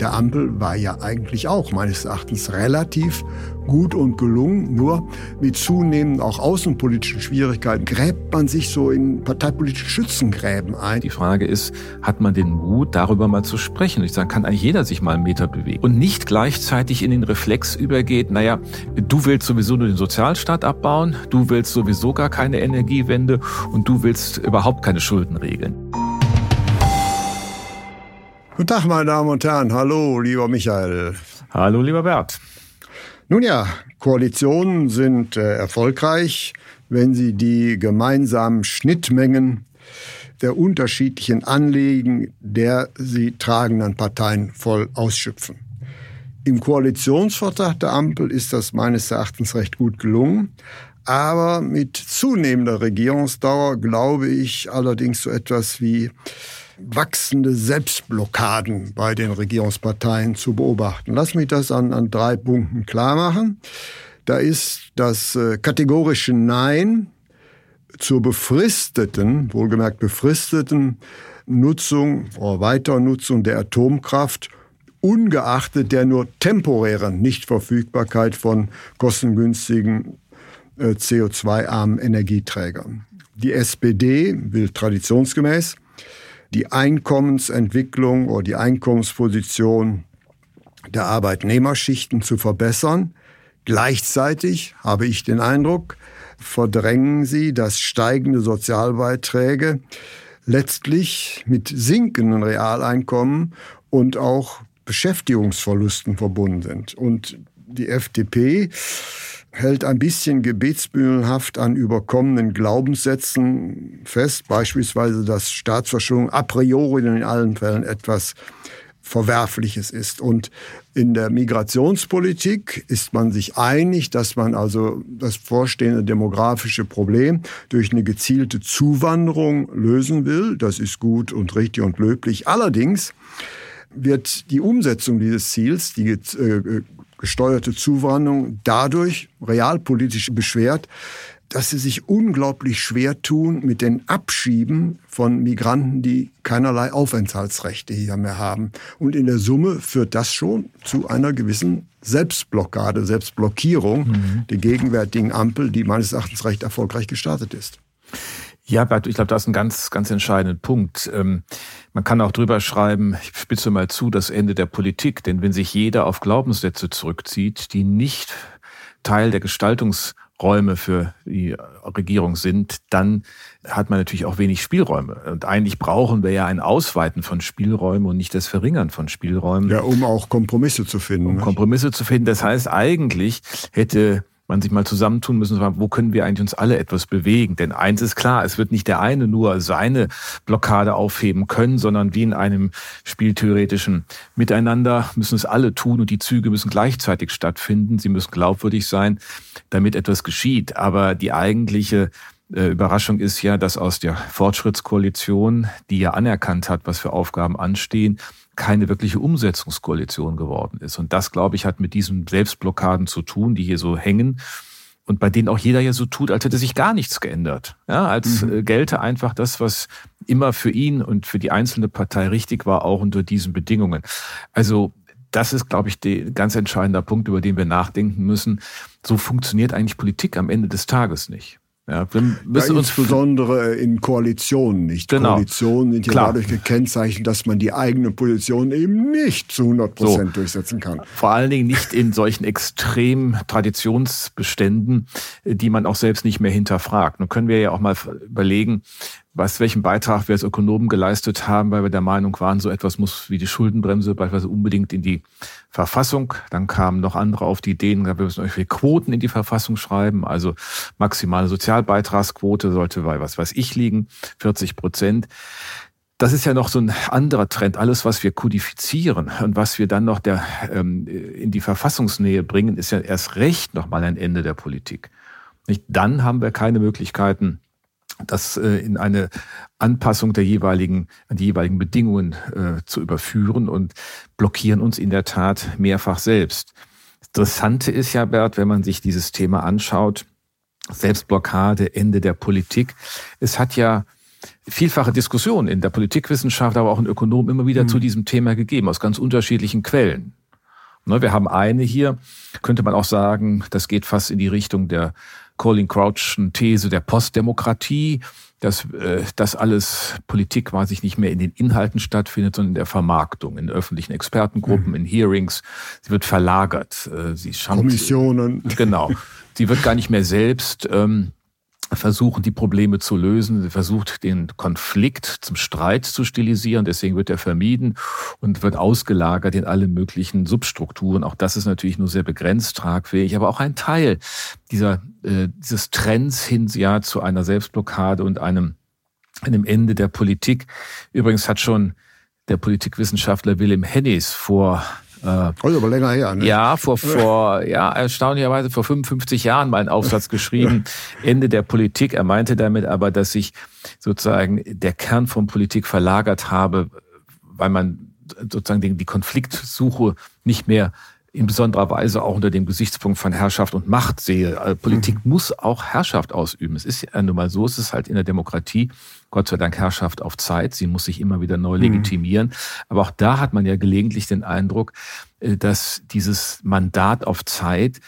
der Ampel war ja eigentlich auch meines Erachtens relativ gut und gelungen. Nur mit zunehmend auch außenpolitischen Schwierigkeiten gräbt man sich so in parteipolitische Schützengräben ein. Die Frage ist, hat man den Mut, darüber mal zu sprechen? Ich sage, kann eigentlich jeder sich mal einen Meter bewegen und nicht gleichzeitig in den Reflex übergeht, naja, du willst sowieso nur den Sozialstaat abbauen, du willst sowieso gar keine Energiewende und du willst überhaupt keine Schulden regeln. Guten Tag, meine Damen und Herren. Hallo, lieber Michael. Hallo, lieber Bert. Nun ja, Koalitionen sind äh, erfolgreich, wenn sie die gemeinsamen Schnittmengen der unterschiedlichen Anliegen der sie tragenden Parteien voll ausschöpfen. Im Koalitionsvertrag der Ampel ist das meines Erachtens recht gut gelungen. Aber mit zunehmender Regierungsdauer glaube ich allerdings so etwas wie wachsende Selbstblockaden bei den Regierungsparteien zu beobachten. Lass mich das an, an drei Punkten klar machen. Da ist das äh, kategorische Nein zur befristeten, wohlgemerkt befristeten Nutzung oder Weiternutzung der Atomkraft ungeachtet der nur temporären Nichtverfügbarkeit von kostengünstigen äh, CO2-armen Energieträgern. Die SPD will traditionsgemäß die Einkommensentwicklung oder die Einkommensposition der Arbeitnehmerschichten zu verbessern. Gleichzeitig habe ich den Eindruck, verdrängen sie, dass steigende Sozialbeiträge letztlich mit sinkenden Realeinkommen und auch Beschäftigungsverlusten verbunden sind. Und die FDP hält ein bisschen gebetsmühlenhaft an überkommenen Glaubenssätzen fest, beispielsweise, dass Staatsverschuldung a priori in allen Fällen etwas Verwerfliches ist. Und in der Migrationspolitik ist man sich einig, dass man also das vorstehende demografische Problem durch eine gezielte Zuwanderung lösen will. Das ist gut und richtig und löblich. Allerdings wird die Umsetzung dieses Ziels, die äh, gesteuerte Zuwanderung dadurch realpolitisch beschwert, dass sie sich unglaublich schwer tun mit den Abschieben von Migranten, die keinerlei Aufenthaltsrechte hier mehr haben. Und in der Summe führt das schon zu einer gewissen Selbstblockade, Selbstblockierung mhm. der gegenwärtigen Ampel, die meines Erachtens recht erfolgreich gestartet ist. Ja, ich glaube, das ist ein ganz, ganz entscheidender Punkt. Ähm, man kann auch drüber schreiben, ich spitze mal zu, das Ende der Politik. Denn wenn sich jeder auf Glaubenssätze zurückzieht, die nicht Teil der Gestaltungsräume für die Regierung sind, dann hat man natürlich auch wenig Spielräume. Und eigentlich brauchen wir ja ein Ausweiten von Spielräumen und nicht das Verringern von Spielräumen. Ja, um auch Kompromisse zu finden. Um Kompromisse zu finden. Das heißt, eigentlich hätte man sich mal zusammentun müssen, wo können wir eigentlich uns alle etwas bewegen? Denn eins ist klar, es wird nicht der eine nur seine Blockade aufheben können, sondern wie in einem spieltheoretischen Miteinander müssen es alle tun und die Züge müssen gleichzeitig stattfinden. Sie müssen glaubwürdig sein, damit etwas geschieht. Aber die eigentliche äh, Überraschung ist ja, dass aus der Fortschrittskoalition, die ja anerkannt hat, was für Aufgaben anstehen, keine wirkliche Umsetzungskoalition geworden ist. Und das, glaube ich, hat mit diesen Selbstblockaden zu tun, die hier so hängen und bei denen auch jeder ja so tut, als hätte sich gar nichts geändert. Ja, als mhm. Äh, gelte einfach das, was immer für ihn und für die einzelne Partei richtig war, auch unter diesen Bedingungen. Also das ist, glaube ich, der ganz entscheidender Punkt, über den wir nachdenken müssen. So funktioniert eigentlich Politik am Ende des Tages nicht. Ja, wir müssen ja, insbesondere in Koalitionen nicht. Genau. Koalitionen sind ja Klar. dadurch gekennzeichnet, dass man die eigene Position eben nicht zu 100 Prozent so. durchsetzen kann. Vor allen Dingen nicht in solchen extremen Traditionsbeständen, die man auch selbst nicht mehr hinterfragt. Nun können wir ja auch mal überlegen, was, welchen Beitrag wir als Ökonomen geleistet haben, weil wir der Meinung waren, so etwas muss wie die Schuldenbremse beispielsweise unbedingt in die Verfassung. Dann kamen noch andere auf die Ideen, wir müssen irgendwie Quoten in die Verfassung schreiben. Also maximale Sozialbeitragsquote sollte bei was weiß ich liegen, 40 Prozent. das ist ja noch so ein anderer Trend. Alles, was wir kodifizieren und was wir dann noch der, ähm, in die Verfassungsnähe bringen, ist ja erst recht nochmal ein Ende der Politik. Nicht? Dann haben wir keine Möglichkeiten, das äh, in eine Anpassung der jeweiligen, an die jeweiligen Bedingungen äh, zu überführen und blockieren uns in der Tat mehrfach selbst. Das Interessante ist ja, Bert, wenn man sich dieses Thema anschaut, Selbstblockade, Ende der Politik. Es hat ja vielfache Diskussionen in der Politikwissenschaft, aber auch in Ökonomen immer wieder mhm. zu diesem Thema gegeben, aus ganz unterschiedlichen Quellen. Ne, wir haben eine hier, könnte man auch sagen, das geht fast in die Richtung der Colin Crouch'schen These der Postdemokratie, dass äh, das alles Politik quasi nicht mehr in den Inhalten stattfindet, sondern in der Vermarktung, in öffentlichen Expertengruppen, mhm. in Hearings. Sie wird verlagert. Äh, sie Kommissionen. Genau. Sie wird gar nicht mehr selbst ähm, versuchen, die Probleme zu lösen. Versucht, den Konflikt zum Streit zu stilisieren. Deswegen wird er vermieden und wird ausgelagert in alle möglichen Substrukturen. Auch das ist natürlich nur sehr begrenzt tragfähig, aber auch ein Teil dieser, äh, dieses Trends hin ja, zu einer Selbstblockade und einem, einem Ende der Politik. Übrigens hat schon der Politikwissenschaftler Wilhelm Hennis vor also aber länger her, ne? Ja, vor, vor, ja, erstaunlicherweise vor 55 Jahren mal einen Aufsatz geschrieben, Ende der Politik. Er meinte damit aber, dass sich sozusagen der Kern von Politik verlagert habe, weil man sozusagen die Konfliktsuche nicht mehr in besonderer Weise auch unter dem Gesichtspunkt von Herrschaft und Macht sehe. Also Politik mhm. muss auch Herrschaft ausüben. Es ist ja nun mal so, es ist halt in der Demokratie Gott sei Dank Herrschaft auf Zeit. Sie muss sich immer wieder neu mhm. legitimieren. Mhm. Aber auch da hat man ja gelegentlich den Eindruck, äh, dass dieses Mandat auf Zeit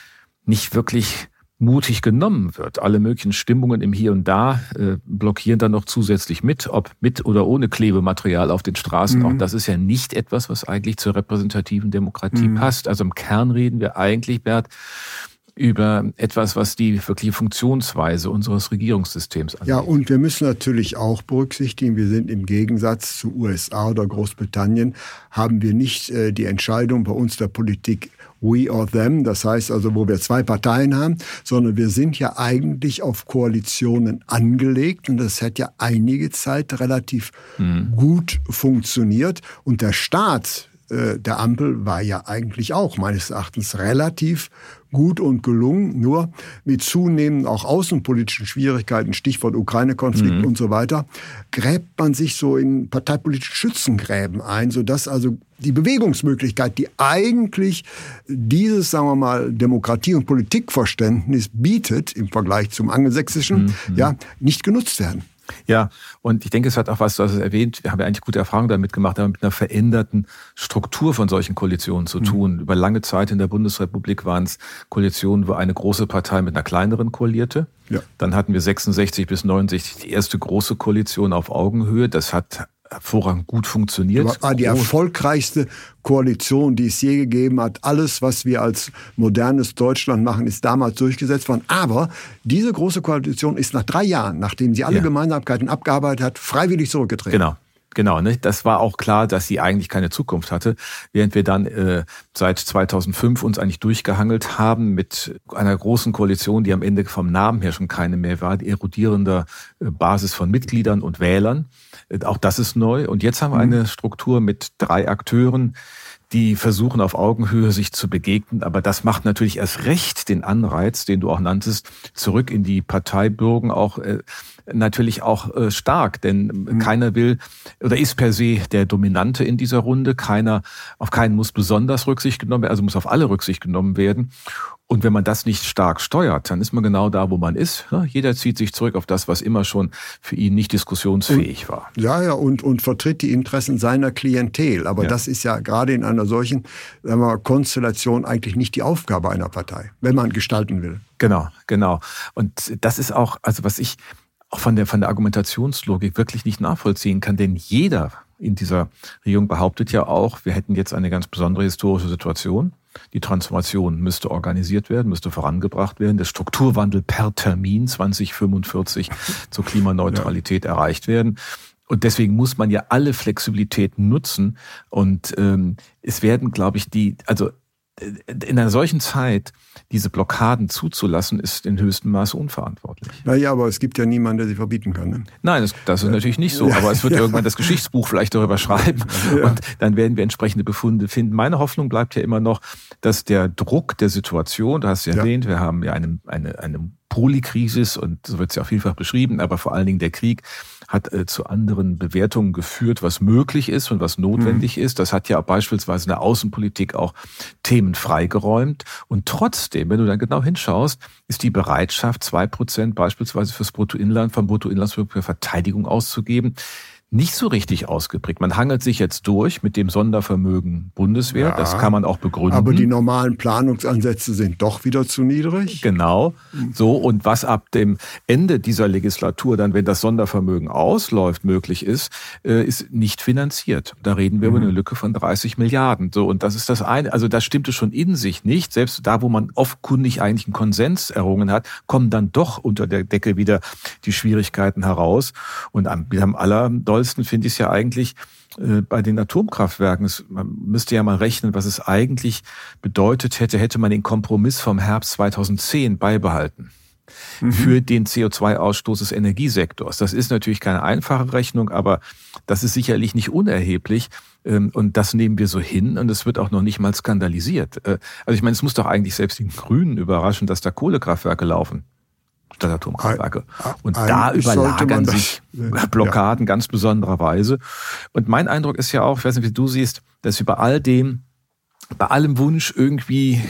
nicht wirklich mutig genommen wird. Alle möglichen Stimmungen im Hier und Da äh, blockieren dann noch zusätzlich mit, ob mit oder ohne Klebematerial auf den Straßen. Mhm. Auch das ist ja nicht etwas, was eigentlich zur repräsentativen Demokratie mhm. passt. Also im Kern reden wir eigentlich, Bert, über etwas, was die wirkliche Funktionsweise unseres Regierungssystems angeht. Ja, und wir müssen natürlich auch berücksichtigen, wir sind im Gegensatz zu USA oder Großbritannien, haben wir nicht äh, die Entscheidung bei uns der Politik we or them, das heißt also, wo wir zwei Parteien haben, sondern wir sind ja eigentlich auf Koalitionen angelegt und das hat ja einige Zeit relativ mhm. gut funktioniert und der Staat äh, der Ampel war ja eigentlich auch meines Erachtens relativ gut und gelungen, nur mit zunehmenden auch außenpolitischen Schwierigkeiten, Stichwort Ukraine-Konflikt mhm. und so weiter, gräbt man sich so in parteipolitische Schützengräben ein, sodass also die Bewegungsmöglichkeit, die eigentlich dieses, sagen wir mal, Demokratie- und Politikverständnis bietet im Vergleich zum angelsächsischen, mhm. ja, nicht genutzt werden. Ja, und ich denke, es hat auch was, du hast es erwähnt, wir haben ja eigentlich gute Erfahrungen damit gemacht, aber mit einer veränderten Struktur von solchen Koalitionen zu mhm. tun. Mhm. Über lange Zeit in der Bundesrepublik waren es Koalitionen, wo eine große Partei mit einer kleineren koalierte. Ja. Dann hatten wir 66 bis 69 die erste große Koalition auf Augenhöhe. Das hat hervorragend gut funktioniert. War die erfolgreichste Koalition, die es je gegeben hat. Alles, was wir als modernes Deutschland machen, ist damals durchgesetzt worden. Aber diese große Koalition ist nach drei Jahren, nachdem sie alle ja. Gemeinsamkeiten abgearbeitet hat, freiwillig zurückgetreten. Genau. Genau, ne? das war auch klar, dass sie eigentlich keine Zukunft hatte, während wir dann äh, seit 2005 uns eigentlich durchgehangelt haben mit einer großen Koalition, die am Ende vom Namen her schon keine mehr war, die erodierender äh, Basis von Mitgliedern und Wählern. Äh, auch das ist neu. Und jetzt haben wir mhm. eine Struktur mit drei Akteuren, die versuchen auf Augenhöhe sich zu begegnen. Aber das macht natürlich erst recht den Anreiz, den du auch nanntest, zurück in die Parteibürgen auch äh, natürlich auch äh, stark, denn mhm. keiner will oder ist per se der Dominante in dieser Runde. Keiner, auf keinen muss besonders Rücksicht genommen werden, also muss auf alle Rücksicht genommen werden. Und wenn man das nicht stark steuert, dann ist man genau da, wo man ist. Jeder zieht sich zurück auf das, was immer schon für ihn nicht diskussionsfähig war. Ja, ja, und, und vertritt die Interessen seiner Klientel. Aber ja. das ist ja gerade in einer solchen sagen wir, Konstellation eigentlich nicht die Aufgabe einer Partei, wenn man gestalten will. Genau, genau. Und das ist auch, also was ich auch von der, von der Argumentationslogik wirklich nicht nachvollziehen kann, denn jeder in dieser Regierung behauptet ja auch, wir hätten jetzt eine ganz besondere historische Situation. Die Transformation müsste organisiert werden, müsste vorangebracht werden. Der Strukturwandel per Termin 2045 zur Klimaneutralität ja. erreicht werden. Und deswegen muss man ja alle Flexibilität nutzen. Und ähm, es werden, glaube ich, die, also in einer solchen Zeit diese Blockaden zuzulassen, ist in höchstem Maße unverantwortlich. Naja, aber es gibt ja niemanden, der sie verbieten kann. Ne? Nein, das, das ist natürlich nicht so. Aber es wird ja. irgendwann das Geschichtsbuch vielleicht darüber schreiben. Ja. Und dann werden wir entsprechende Befunde finden. Meine Hoffnung bleibt ja immer noch, dass der Druck der Situation, du hast ja, ja. erwähnt, wir haben ja eine, eine, eine Polikrisis und so wird es ja auch vielfach beschrieben, aber vor allen Dingen der Krieg hat äh, zu anderen Bewertungen geführt, was möglich ist und was notwendig mhm. ist. Das hat ja beispielsweise in der Außenpolitik auch Themen freigeräumt. Und trotzdem, wenn du dann genau hinschaust, ist die Bereitschaft, zwei Prozent beispielsweise fürs Bruttoinland, vom Bruttoinlandsprodukt für Verteidigung auszugeben, nicht so richtig ausgeprägt. Man hangelt sich jetzt durch mit dem Sondervermögen Bundeswehr. Ja, das kann man auch begründen. Aber die normalen Planungsansätze sind doch wieder zu niedrig. Genau. So. Und was ab dem Ende dieser Legislatur dann, wenn das Sondervermögen ausläuft, möglich ist, äh, ist nicht finanziert. Da reden wir mhm. über eine Lücke von 30 Milliarden. So. Und das ist das eine. Also das stimmte schon in sich nicht. Selbst da, wo man offenkundig eigentlich einen Konsens errungen hat, kommen dann doch unter der Decke wieder die Schwierigkeiten heraus. Und am, am aller tollsten finde ich es ja eigentlich äh, bei den Atomkraftwerken. man müsste ja mal rechnen, was es eigentlich bedeutet hätte, hätte man den Kompromiss vom Herbst 2010 beibehalten mhm. für den CO2-Ausstoß des Energiesektors. Das ist natürlich keine einfache Rechnung, aber das ist sicherlich nicht unerheblich. Ähm, und das nehmen wir so hin und es wird auch noch nicht mal skandalisiert. Äh, also ich meine, es muss doch eigentlich selbst die Grünen überraschen, dass da Kohlekraftwerke laufen statt Atomkraftwerke. Und da überlagern sich Blockaden ja. ganz besonderer Weise. Und mein Eindruck ist ja auch, ich weiß nicht, wie du siehst, dass über all dem, bei allem Wunsch irgendwie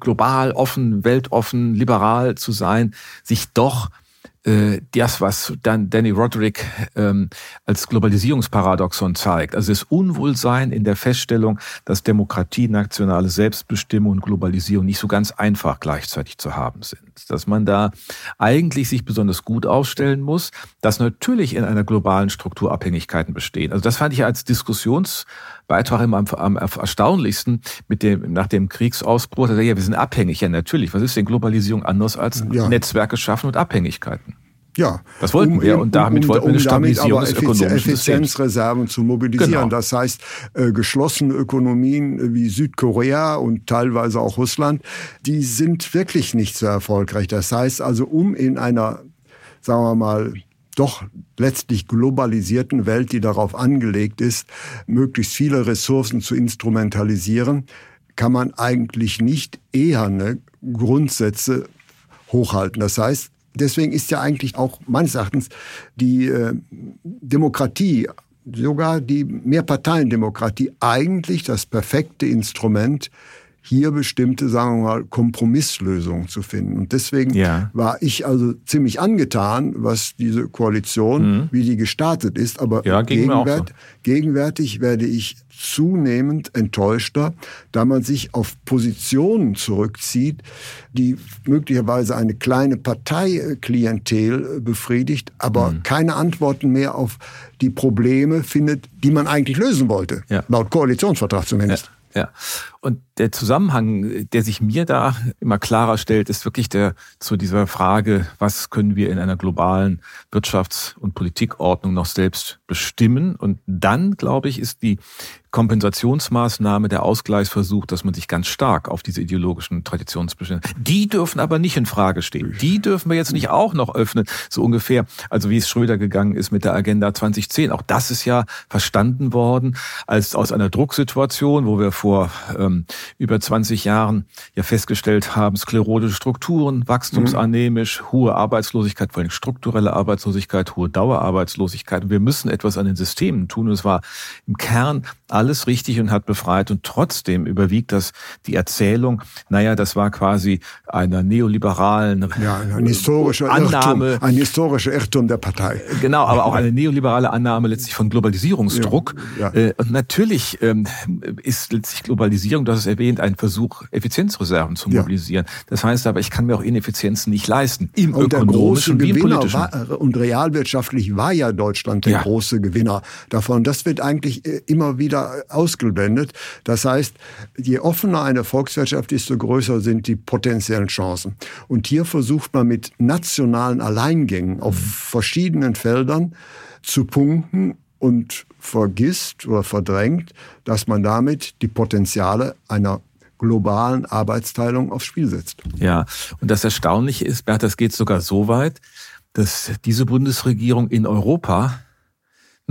global offen, weltoffen, liberal zu sein, sich doch äh, das, was dann Danny Roderick ähm, als Globalisierungsparadoxon zeigt. Also das Unwohlsein in der Feststellung, dass Demokratie, nationale Selbstbestimmung und Globalisierung nicht so ganz einfach gleichzeitig zu haben sind. Dass man da eigentlich sich besonders gut aufstellen muss, dass natürlich in einer globalen Struktur Abhängigkeiten bestehen. Also das fand ich als Diskussionsbeitrag immer am, am erstaunlichsten mit dem, nach dem Kriegsausbruch. Da ja, wir sind abhängig. Ja, natürlich. Was ist denn Globalisierung anders als ja. Netzwerke schaffen und Abhängigkeiten? Ja. Das wollten um, wir und damit um, wollten wir eine Stabilisierung des ökonomischen Effizienzreserven zu mobilisieren. Genau. Das heißt, äh, geschlossene Ökonomien wie Südkorea und teilweise auch Russland, die sind wirklich nicht so erfolgreich. Das heißt also, um in einer, sagen wir mal, doch letztlich globalisierten Welt, die darauf angelegt ist, möglichst viele Ressourcen zu instrumentalisieren, kann man eigentlich nicht eherne Grundsätze hochhalten. Das heißt, Deswegen ist ja eigentlich auch meines Erachtens die äh, Demokratie, sogar die Mehrparteiendemokratie, eigentlich das perfekte Instrument, hier bestimmte, sagen wir mal, Kompromisslösungen zu finden. Und deswegen ja. war ich also ziemlich angetan, was diese Koalition, mhm. wie die gestartet ist. Aber ja, gegenwärt, so. gegenwärtig werde ich zunehmend enttäuschter, da man sich auf Positionen zurückzieht, die möglicherweise eine kleine Parteiklientel befriedigt, aber mhm. keine Antworten mehr auf die Probleme findet, die man eigentlich lösen wollte, ja. laut Koalitionsvertrag zumindest. Ja. Und der Zusammenhang, der sich mir da immer klarer stellt, ist wirklich der zu dieser Frage, was können wir in einer globalen Wirtschafts- und Politikordnung noch selbst bestimmen? Und dann, glaube ich, ist die Kompensationsmaßnahme, der Ausgleichsversuch, dass man sich ganz stark auf diese ideologischen Traditionsbestimmungen. Die dürfen aber nicht in Frage stehen. Die dürfen wir jetzt nicht auch noch öffnen, so ungefähr. Also wie es Schröder gegangen ist mit der Agenda 2010. Auch das ist ja verstanden worden als aus einer Drucksituation, wo wir vor ähm, über 20 Jahren ja festgestellt haben, sklerotische Strukturen, wachstumsanämisch, mhm. hohe Arbeitslosigkeit, vor allem strukturelle Arbeitslosigkeit, hohe Dauerarbeitslosigkeit. Und wir müssen etwas an den Systemen tun. Und es war im Kern alles richtig und hat befreit. Und trotzdem überwiegt das die Erzählung, naja, das war quasi einer neoliberalen ja, ein historischer Annahme. Irrtum, ein historischer Irrtum der Partei. Genau, aber auch eine neoliberale Annahme letztlich von Globalisierungsdruck. Ja, ja. Äh, und natürlich ähm, ist letztlich Globalisierung, das ist erwähnt, ein Versuch, Effizienzreserven zu mobilisieren. Ja. Das heißt aber, ich kann mir auch Ineffizienzen nicht leisten. Im und ökonomischen wie im politischen. War, und realwirtschaftlich war ja Deutschland der große Gewinner davon. Das wird eigentlich äh, immer wieder ausgeblendet. Das heißt, je offener eine Volkswirtschaft ist, desto größer sind die potenziellen Chancen. Und hier versucht man mit nationalen Alleingängen auf mhm. verschiedenen Feldern zu punkten und vergisst oder verdrängt, dass man damit die Potenziale einer globalen Arbeitsteilung aufs Spiel setzt. Ja, und das Erstaunliche ist, Bert, das geht sogar so weit, dass diese Bundesregierung in Europa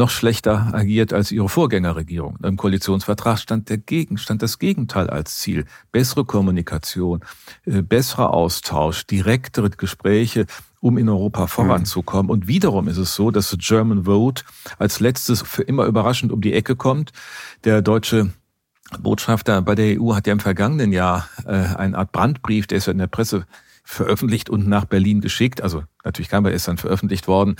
noch schlechter agiert als ihre Vorgängerregierung. Im Koalitionsvertrag stand der Gegenstand das Gegenteil als Ziel. Bessere Kommunikation, äh, besserer Austausch, direktere Gespräche, um in Europa voranzukommen. Und wiederum ist es so, dass the German Vote als letztes für immer überraschend um die Ecke kommt. Der deutsche Botschafter bei der EU hat ja im vergangenen Jahr äh, eine Art Brandbrief, der ist ja in der Presse veröffentlicht und nach Berlin geschickt. Also natürlich kam er ist dann veröffentlicht worden,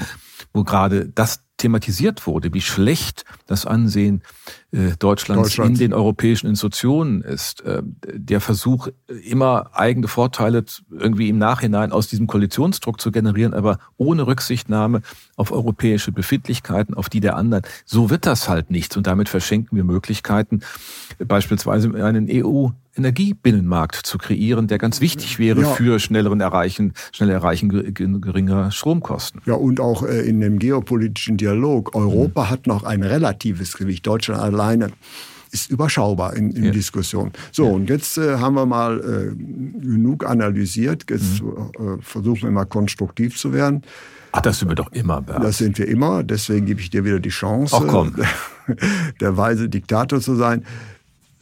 wo gerade das thematisiert wurde, wie schlecht das Ansehen äh, Deutschlands Deutschland. in den europäischen Institutionen ist. Äh, der Versuch, immer eigene Vorteile irgendwie im Nachhinein aus diesem Koalitionsdruck zu generieren, aber ohne Rücksichtnahme auf europäische Befindlichkeiten, auf die der anderen. So wird das halt nicht. Und damit verschenken wir Möglichkeiten, beispielsweise einen EU Energiebinnenmarkt zu kreieren, der ganz wichtig wäre ja. für schnelleren Erreichen, schnell Erreichen geringer Stromkosten. Ja, und auch äh, in dem geopolitischen Dialog. Europa mhm. hat noch ein relatives Gewicht. Deutschland alleine ist überschaubar in, in ja. Diskussion. So, ja. und jetzt äh, haben wir mal äh, genug analysiert. Jetzt mhm. äh, versuchen wir mal konstruktiv zu werden. Ach, das sind wir doch immer, Bert. Das sind wir immer. Deswegen gebe ich dir wieder die Chance, Ach, komm. der weise Diktator zu sein.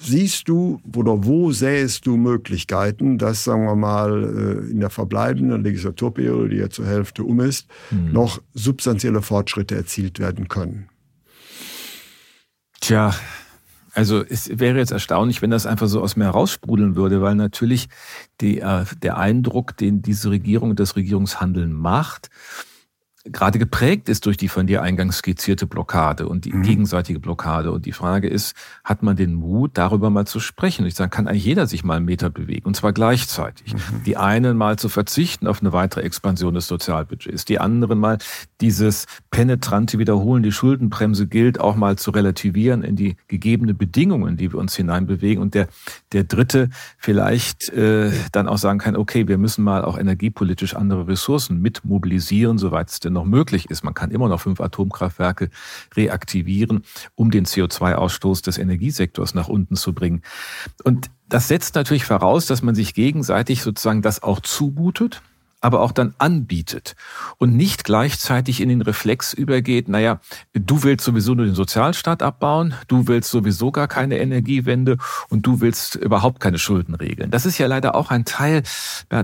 Siehst du oder wo sähest du Möglichkeiten, dass, sagen wir mal, äh, in der verbleibenden Legislaturperiode, die ja zur Hälfte um ist, mhm. noch substanzielle Fortschritte erzielt werden können? Tja, also es wäre jetzt erstaunlich, wenn das einfach so aus mir heraussprudeln würde, weil natürlich die, äh, der Eindruck, den diese Regierung das Regierungshandeln macht, gerade geprägt ist durch die von dir eingangs skizzierte Blockade und die mhm. gegenseitige Blockade. Und die Frage ist, hat man den Mut, darüber mal zu sprechen? Ich sage, kann eigentlich jeder sich mal einen Meter bewegen und zwar gleichzeitig. Mhm. Die einen mal zu verzichten auf eine weitere Expansion des Sozialbudgets, die anderen mal dieses penetrante Wiederholen, die Schuldenbremse gilt, auch mal zu relativieren in die gegebene Bedingungen, die wir uns hineinbewegen. Und der, der dritte vielleicht äh, dann auch sagen kann, okay, wir müssen mal auch energiepolitisch andere Ressourcen mit mobilisieren, soweit es denn noch möglich ist. Man kann immer noch fünf Atomkraftwerke reaktivieren, um den CO2-Ausstoß des Energiesektors nach unten zu bringen. Und das setzt natürlich voraus, dass man sich gegenseitig sozusagen das auch zumutet aber auch dann anbietet und nicht gleichzeitig in den Reflex übergeht, naja, du willst sowieso nur den Sozialstaat abbauen, du willst sowieso gar keine Energiewende und du willst überhaupt keine Schulden regeln. Das ist ja leider auch ein Teil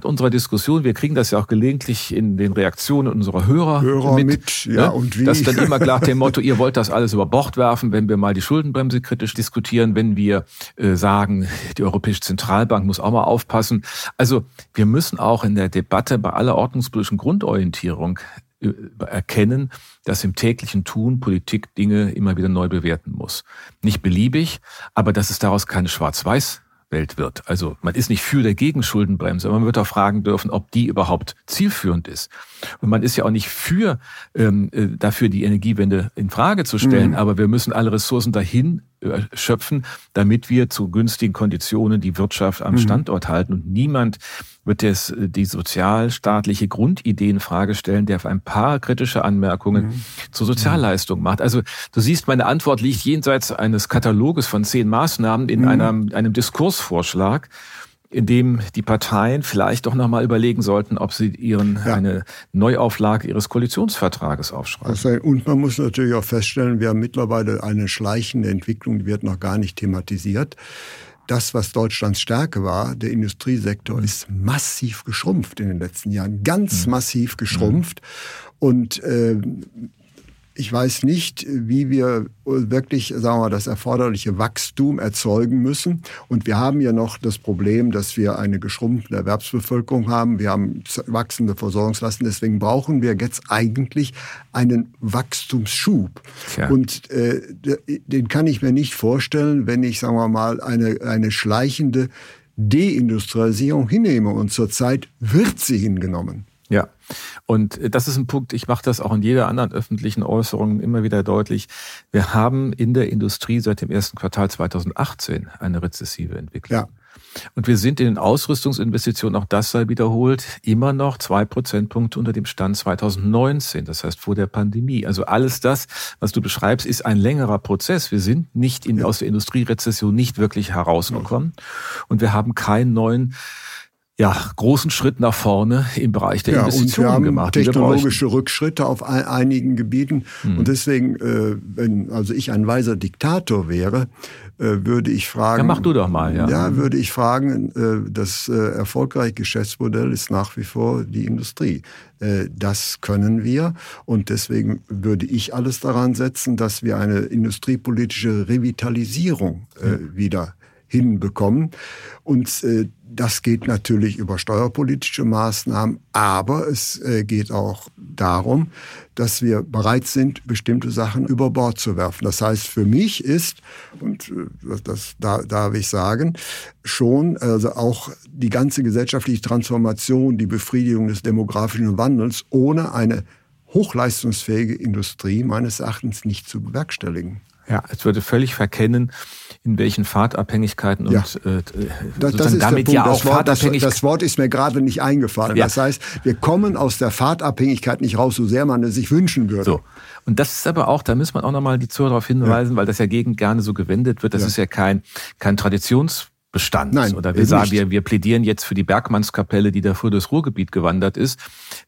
unserer Diskussion. Wir kriegen das ja auch gelegentlich in den Reaktionen unserer Hörer, Hörer mit, mit ja, ne? und wie. Das dann immer klar dem Motto, ihr wollt das alles über Bord werfen, wenn wir mal die Schuldenbremse kritisch diskutieren, wenn wir äh, sagen, die Europäische Zentralbank muss auch mal aufpassen. Also wir müssen auch in der Debatte bei aller ordnungspolitischen Grundorientierung äh, erkennen, dass im täglichen Tun Politik Dinge immer wieder neu bewerten muss. Nicht beliebig, aber dass es daraus keine Schwarz-Weiß Welt wird. Also man ist nicht für der Gegenschuldenbremse, aber man wird auch fragen dürfen, ob die überhaupt zielführend ist. Und man ist ja auch nicht für ähm, äh, dafür, die Energiewende in Frage zu stellen, mhm. aber wir müssen alle Ressourcen dahin schöpfen, damit wir zu günstigen Konditionen die Wirtschaft am mhm. Standort halten. Und niemand wird es äh, die sozialstaatliche Grundidee in Frage stellen, der auf ein paar kritische Anmerkungen mhm. zur Sozialleistung macht. Also du siehst, meine Antwort liegt jenseits eines Kataloges von zehn Maßnahmen in mhm. einem, einem Diskursvorschlag in dem die Parteien vielleicht doch nochmal überlegen sollten, ob sie ihren ja. eine Neuauflage ihres Koalitionsvertrages aufschreiben. Und man muss natürlich auch feststellen, wir haben mittlerweile eine schleichende Entwicklung, die wird noch gar nicht thematisiert. Das, was Deutschlands Stärke war, der Industriesektor, ist massiv geschrumpft in den letzten Jahren, ganz mhm. massiv geschrumpft. Mhm. Und äh, ich weiß nicht, wie wir wirklich, sagen wir, das erforderliche Wachstum erzeugen müssen. Und wir haben ja noch das Problem, dass wir eine geschrumpfte Erwerbsbevölkerung haben. Wir haben wachsende Versorgungslasten. Deswegen brauchen wir jetzt eigentlich einen Wachstumsschub. Ja. Und äh, den kann ich mir nicht vorstellen, wenn ich, sagen wir mal, eine, eine schleichende Deindustrialisierung hinnehme. Und zurzeit wird sie hingenommen. Und das ist ein Punkt, ich mache das auch in jeder anderen öffentlichen Äußerung immer wieder deutlich. Wir haben in der Industrie seit dem ersten Quartal 2018 eine rezessive Entwicklung. Ja. Und wir sind in den Ausrüstungsinvestitionen, auch das sei wiederholt, immer noch zwei Prozentpunkte unter dem Stand 2019, das heißt vor der Pandemie. Also alles das, was du beschreibst, ist ein längerer Prozess. Wir sind nicht in, aus der Industrierezession nicht wirklich herausgekommen und wir haben keinen neuen ja, großen Schritt nach vorne im Bereich der ja, Investitionen und wir haben gemacht. Technologische Rückschritte auf ein, einigen Gebieten. Mhm. Und deswegen, äh, wenn also ich ein weiser Diktator wäre, äh, würde ich fragen. Ja, mach du doch mal, ja. Ja, würde ich fragen, äh, das äh, erfolgreiche Geschäftsmodell ist nach wie vor die Industrie. Äh, das können wir. Und deswegen würde ich alles daran setzen, dass wir eine industriepolitische Revitalisierung äh, wieder hinbekommen. Und äh, das geht natürlich über steuerpolitische Maßnahmen, aber es äh, geht auch darum, dass wir bereit sind, bestimmte Sachen über Bord zu werfen. Das heißt, für mich ist, und äh, das darf ich sagen, schon also auch die ganze gesellschaftliche Transformation, die Befriedigung des demografischen Wandels ohne eine hochleistungsfähige Industrie meines Erachtens nicht zu bewerkstelligen. Ja, es würde völlig verkennen, in welchen Fahrtabhängigkeiten ja. und äh, das, das ist damit ja auch das Wort, das, das, Wort ist mir gerade nicht eingefallen. Ja. Das heißt, wir kommen aus der Fahrtabhängigkeit nicht raus, so sehr man es sich wünschen würde. So. Und das ist aber auch, da muss man auch nochmal die Zuhörer darauf hinweisen, ja. weil das ja gegen gerne so gewendet wird. Das ist ja kein, kein Traditions Bestand. Nein, Oder wir sagen, wir, wir plädieren jetzt für die Bergmannskapelle, die da früher durchs Ruhrgebiet gewandert ist.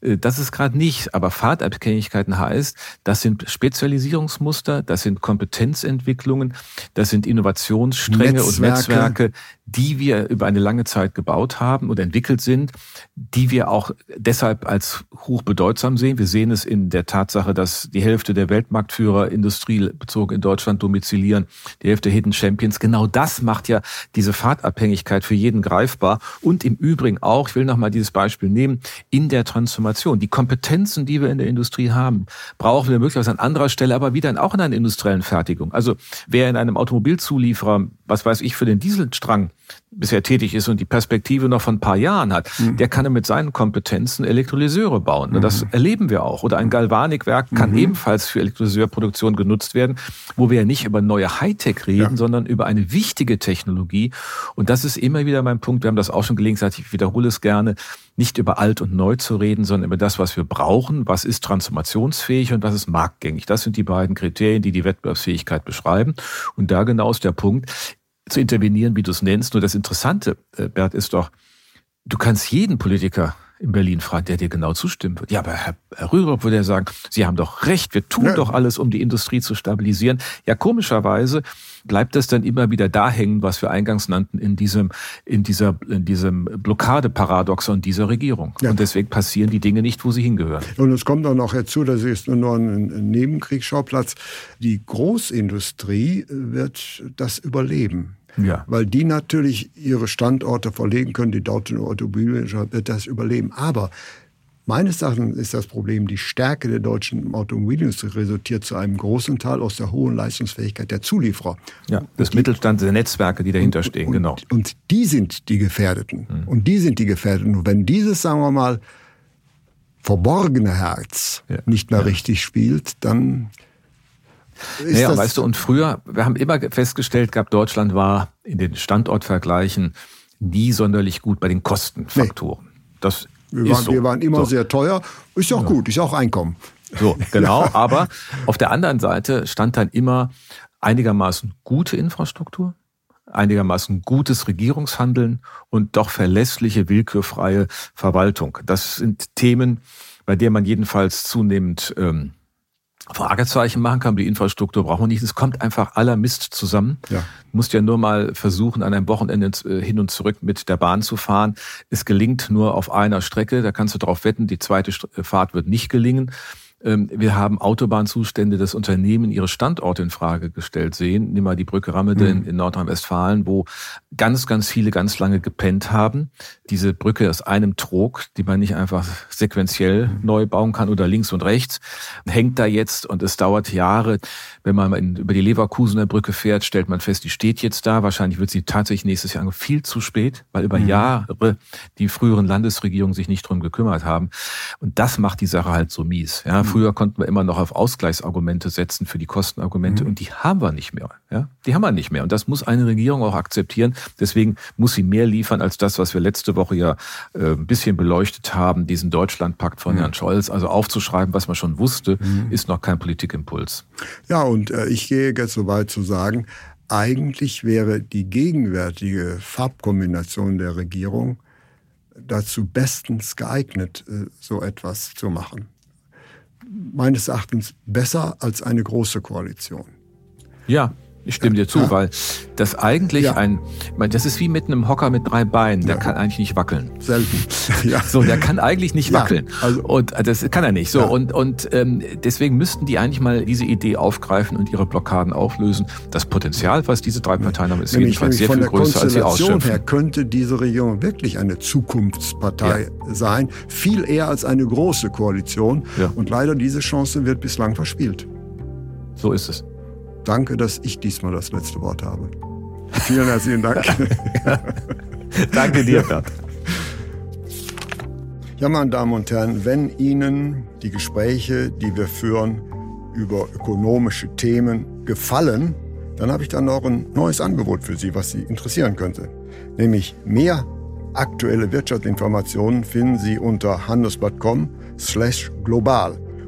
Äh, das ist gerade nicht. Aber Fahrtabhängigkeiten heißt, das sind Spezialisierungsmuster, das sind Kompetenzentwicklungen, das sind Innovationsstränge Netzwerke. und Netzwerke, die wir über eine lange Zeit gebaut haben und entwickelt sind, die wir auch deshalb als hochbedeutsam sehen. Wir sehen es in der Tatsache, dass die Hälfte der Weltmarktführer industriebezogen in Deutschland domizilieren, die Hälfte Hidden Champions. Genau das macht ja diese Fahrtabhängigkeit für jeden greifbar. Und im Übrigen auch, ich will nochmal dieses Beispiel nehmen, in der Transformation. Die Kompetenzen, die wir in der Industrie haben, brauchen wir möglicherweise an anderer Stelle, aber wieder auch in einer industriellen Fertigung. Also wer in einem Automobilzulieferer, was weiß ich, für den Dieselstrang bisher tätig ist und die Perspektive noch von ein paar Jahren hat, mhm. der kann mit seinen Kompetenzen Elektrolyseure bauen. Mhm. Das erleben wir auch. Oder ein Galvanikwerk kann mhm. ebenfalls für Elektrolyseurproduktion genutzt werden, wo wir ja nicht über neue Hightech reden, ja. sondern über eine wichtige Technologie. Und das ist immer wieder mein Punkt. Wir haben das auch schon gelegentlich, ich wiederhole es gerne, nicht über alt und neu zu reden, sondern über das, was wir brauchen, was ist transformationsfähig und was ist marktgängig. Das sind die beiden Kriterien, die die Wettbewerbsfähigkeit beschreiben. Und da genau ist der Punkt, zu intervenieren, wie du es nennst. Nur das Interessante, äh, Bert, ist doch, du kannst jeden Politiker in Berlin fragen, der dir genau zustimmen wird. Ja, aber Herr, Herr Rürup würde ja sagen, Sie haben doch recht, wir tun ja. doch alles, um die Industrie zu stabilisieren. Ja, komischerweise bleibt das dann immer wieder da hängen, was wir eingangs nannten, in diesem, in dieser, in diesem Blockadeparadoxon dieser Regierung. Ja. Und deswegen passieren die Dinge nicht, wo sie hingehören. Und es kommt auch noch dazu, das ist nur ein Nebenkriegsschauplatz. Die Großindustrie wird das überleben. Ja. Weil die natürlich ihre Standorte verlegen können. Die deutsche Automobilwirtschaft wird das überleben. Aber Meines Erachtens ist das Problem, die Stärke der deutschen Automobilindustrie resultiert zu einem großen Teil aus der hohen Leistungsfähigkeit der Zulieferer. Ja, des Mittelstands, der Netzwerke, die dahinter stehen, und, genau. Und die sind die Gefährdeten. Mhm. Und die sind die Gefährdeten. Und wenn dieses, sagen wir mal, verborgene Herz ja. nicht mehr ja. richtig spielt, dann ist ja, weißt du, und früher, wir haben immer festgestellt gehabt, Deutschland war in den Standortvergleichen nie sonderlich gut bei den Kostenfaktoren. Nee. Das wir waren, so. wir waren immer so. sehr teuer. Ist auch ja. gut, ist auch Einkommen. So, genau. ja. Aber auf der anderen Seite stand dann immer einigermaßen gute Infrastruktur, einigermaßen gutes Regierungshandeln und doch verlässliche, willkürfreie Verwaltung. Das sind Themen, bei denen man jedenfalls zunehmend ähm, Fragezeichen machen kann. Die Infrastruktur braucht man nicht. Es kommt einfach aller Mist zusammen. Ja. Du musst ja nur mal versuchen, an einem Wochenende äh, hin und zurück mit der Bahn zu fahren. Es gelingt nur auf einer Strecke. Da kannst du darauf wetten, die zweite Fahrt wird nicht gelingen. Ähm, wir haben Autobahnzustände, dass Unternehmen ihre Standorte in Frage gestellt sehen. Nimm mal die Brücke Rammede mhm. in Nordrhein-Westfalen, wo ganz, ganz viele ganz lange gepennt haben. Diese Brücke aus einem Trog, die man nicht einfach sequenziell mhm. neu bauen kann oder links und rechts, hängt da jetzt und es dauert Jahre. Wenn man in, über die Leverkusener Brücke fährt, stellt man fest, die steht jetzt da. Wahrscheinlich wird sie tatsächlich nächstes Jahr viel zu spät, weil über mhm. Jahre die früheren Landesregierungen sich nicht drum gekümmert haben. Und das macht die Sache halt so mies. Ja. Früher konnten wir immer noch auf Ausgleichsargumente setzen für die Kostenargumente mhm. und die haben wir nicht mehr. Ja, die haben wir nicht mehr. Und das muss eine Regierung auch akzeptieren. Deswegen muss sie mehr liefern als das, was wir letzte Woche ja äh, ein bisschen beleuchtet haben, diesen Deutschlandpakt von mhm. Herrn Scholz. Also aufzuschreiben, was man schon wusste, mhm. ist noch kein Politikimpuls. Ja, und äh, ich gehe jetzt so weit zu sagen, eigentlich wäre die gegenwärtige Farbkombination der Regierung dazu bestens geeignet, äh, so etwas zu machen. Meines Erachtens besser als eine große Koalition. Ja, ich stimme dir zu, ja. weil das eigentlich ja. ein, das ist wie mit einem Hocker mit drei Beinen, der ja. kann eigentlich nicht wackeln. Selten. Ja. So, der kann eigentlich nicht wackeln. Also, und äh, das kann er nicht. So und und ähm, deswegen müssten die eigentlich mal diese Idee aufgreifen und ihre Blockaden auflösen. Das Potenzial, was diese drei Parteien haben, ist nämlich, jedenfalls sehr viel größer als sie ausschöpfen. her könnte diese Regierung wirklich eine Zukunftspartei sein, viel eher als eine große Koalition. Und leider diese Chance wird bislang verspielt. So ist es. Danke, dass ich diesmal das letzte Wort habe. Vielen herzlichen Dank. Danke dir, Bert. Ja, meine Damen und Herren, wenn Ihnen die Gespräche, die wir führen über ökonomische Themen gefallen, dann habe ich dann noch ein neues Angebot für Sie, was Sie interessieren könnte. Nämlich mehr aktuelle Wirtschaftsinformationen finden Sie unter handelsblatt.com slash global